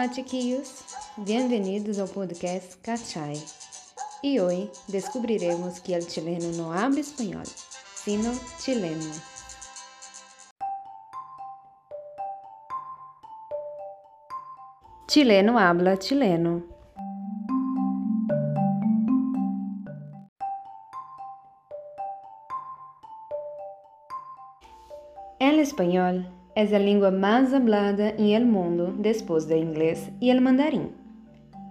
Olá, chiquillos. Bem-vindos ao podcast Cachai. E hoje descobriremos que o chileno não habla espanhol, sino chileno. Chileno habla chileno. El español es la lengua más hablada en el mundo después del inglés y el mandarín.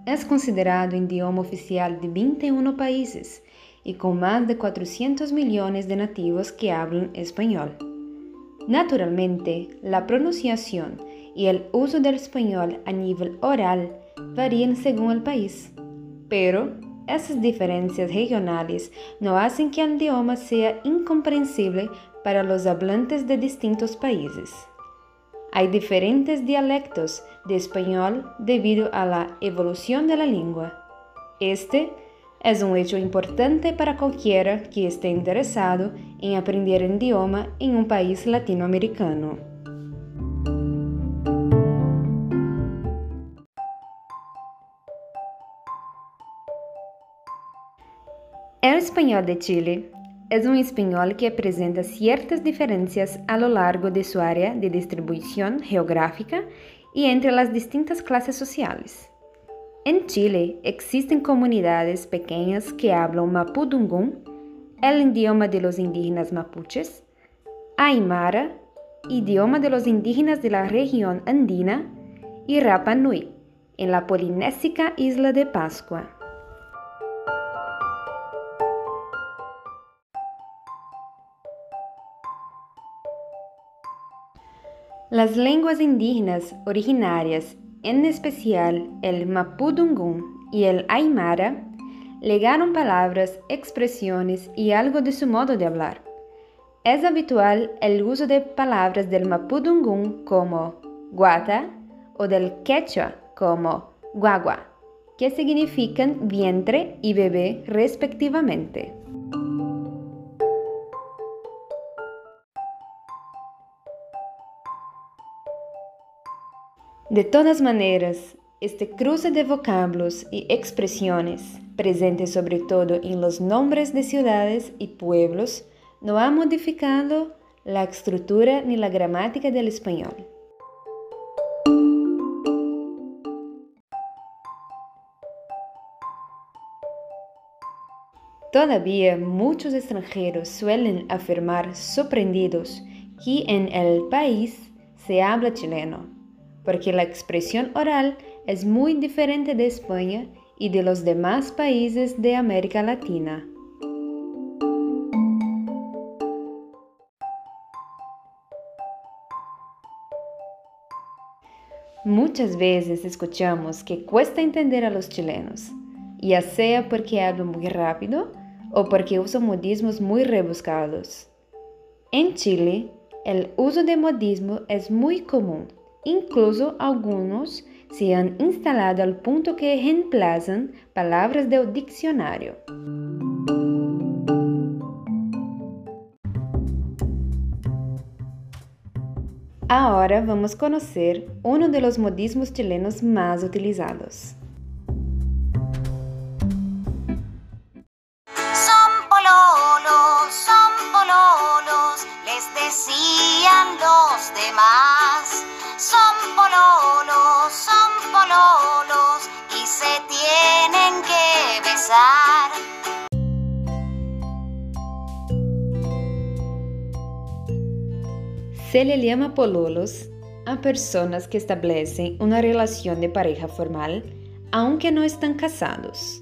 Es considerado idioma oficial de 21 países y con más de 400 millones de nativos que hablan español. Naturalmente, la pronunciación y el uso del español a nivel oral varían según el país, pero esas diferencias regionales no hacen que el idioma sea incomprensible para los hablantes de distintos países. Hay diferentes dialectos de español debido a la evolución de la lengua. Este es un hecho importante para cualquiera que esté interesado en aprender el idioma en un país latinoamericano. El español de Chile es un español que presenta ciertas diferencias a lo largo de su área de distribución geográfica y entre las distintas clases sociales. En Chile existen comunidades pequeñas que hablan mapudungún, el idioma de los indígenas mapuches, aymara, idioma de los indígenas de la región andina, y Rapa Nui, en la polinésica isla de Pascua. Las lenguas indígenas originarias, en especial el mapudungún y el aymara, legaron palabras, expresiones y algo de su modo de hablar. Es habitual el uso de palabras del mapudungún como guata o del quechua como guagua, que significan vientre y bebé respectivamente. De todas maneras, este cruce de vocablos y expresiones, presente sobre todo en los nombres de ciudades y pueblos, no ha modificado la estructura ni la gramática del español. Todavía muchos extranjeros suelen afirmar sorprendidos que en el país se habla chileno porque la expresión oral es muy diferente de España y de los demás países de América Latina. Muchas veces escuchamos que cuesta entender a los chilenos, ya sea porque hablan muy rápido o porque usan modismos muy rebuscados. En Chile, el uso de modismo es muy común Incluso algunos se han instalado al punto que reemplazan palabras del diccionario. Ahora vamos uno de los modismos chilenos más utilizados. Se le llama pololos a personas que establecen una relación de pareja formal aunque no están casados.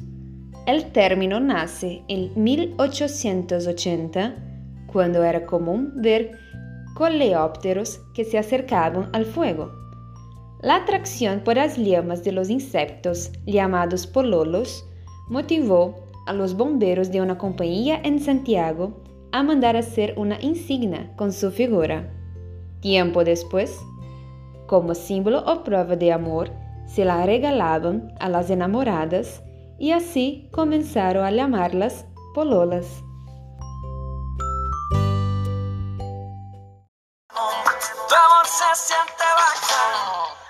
El término nace en 1880, cuando era común ver coleópteros que se acercaban al fuego. La atracción por las llamas de los insectos, llamados pololos, motivó a los bomberos de una compañía en Santiago a mandar hacer una insignia con su figura. Tiempo después, como símbolo o prueba de amor, se la regalaban a las enamoradas y así comenzaron a llamarlas pololas.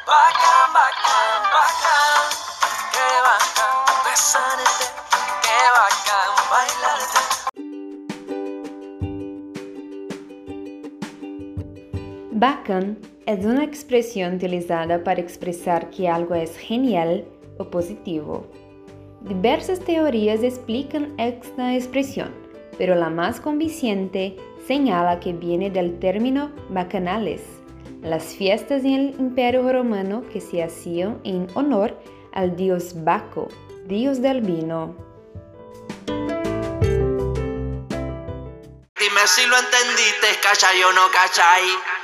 Bacán, bacán, bacán, que bacán, besar bacán, es una expresión utilizada para expresar que algo es genial o positivo. Diversas teorías explican esta expresión, pero la más convincente señala que viene del término bacanales, las fiestas en el Imperio Romano que se hacían en honor al dios Baco, dios del vino. Dime si lo entendiste, cachai o no cachai.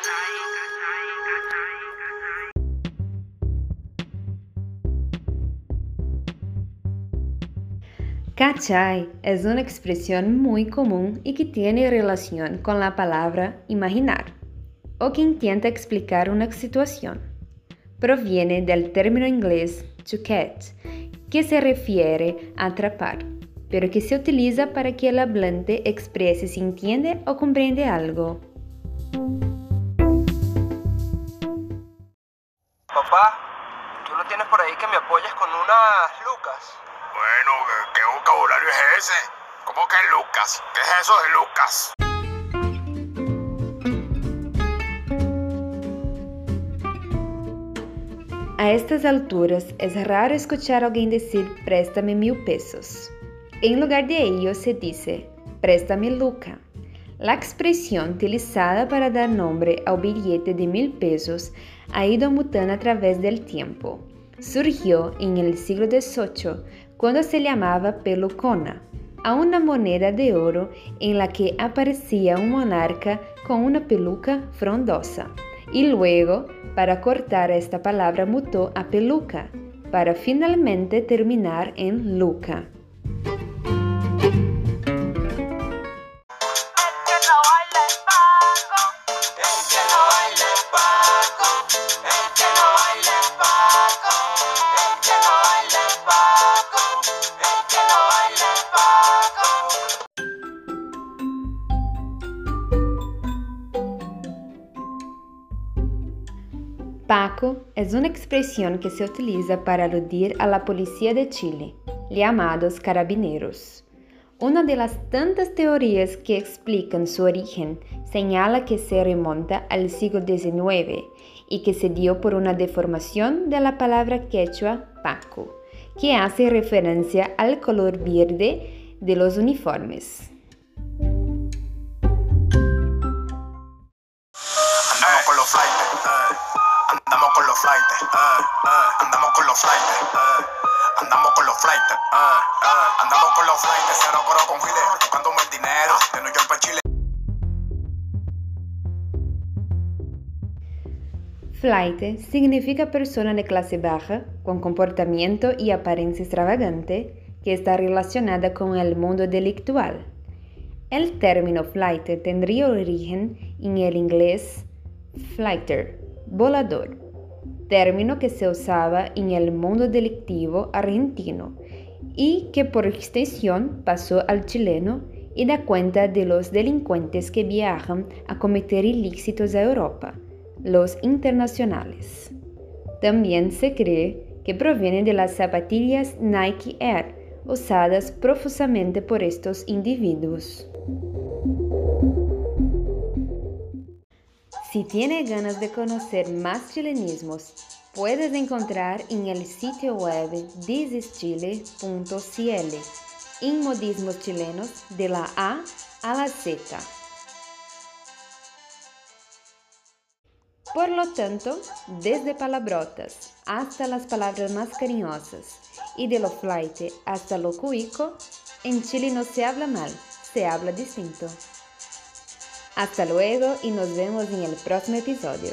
Cachai es una expresión muy común y que tiene relación con la palabra imaginar, o que intenta explicar una situación. Proviene del término inglés to catch, que se refiere a atrapar, pero que se utiliza para que el hablante exprese si entiende o comprende algo. Papá, tú no tienes por ahí que me apoyes con unas lucas. Bueno, ¿qué, vocabulario es ese? ¿Cómo que Lucas? ¿Qué es eso de Lucas? A estas alturas es raro escuchar a alguien decir préstame mil pesos. En lugar de ello se dice préstame Luca. La expresión utilizada para dar nombre al billete de mil pesos ha ido mutando a través del tiempo. Surgió en el siglo XVIII cuando se llamaba pelucona, a una moneda de oro en la que aparecía un monarca con una peluca frondosa. Y luego, para cortar esta palabra, mutó a peluca, para finalmente terminar en luca. Paco es una expresión que se utiliza para aludir a la policía de Chile, llamados carabineros. Una de las tantas teorías que explican su origen señala que se remonta al siglo XIX y que se dio por una deformación de la palabra quechua Paco, que hace referencia al color verde de los uniformes. Andamos con los flightes, eh, eh. andamos con los flightes, cero coro con tocándome el dinero, de New York para Chile. Flight significa persona de clase baja, con comportamiento y apariencia extravagante, que está relacionada con el mundo delictual. El término flight tendría origen en el inglés flighter, volador, término que se usaba en el mundo delictivo argentino y que por extensión pasó al chileno y da cuenta de los delincuentes que viajan a cometer ilícitos a Europa, los internacionales. También se cree que proviene de las zapatillas Nike Air usadas profusamente por estos individuos. Si tiene ganas de conocer más chilenismos, puedes encontrar en el sitio web thisischile.cl en modismos chilenos de la A a la Z. Por lo tanto, desde palabrotas hasta las palabras más cariñosas y de lo flight hasta lo cuico, en Chile no se habla mal, se habla distinto. Hasta luego y nos vemos en el próximo episodio.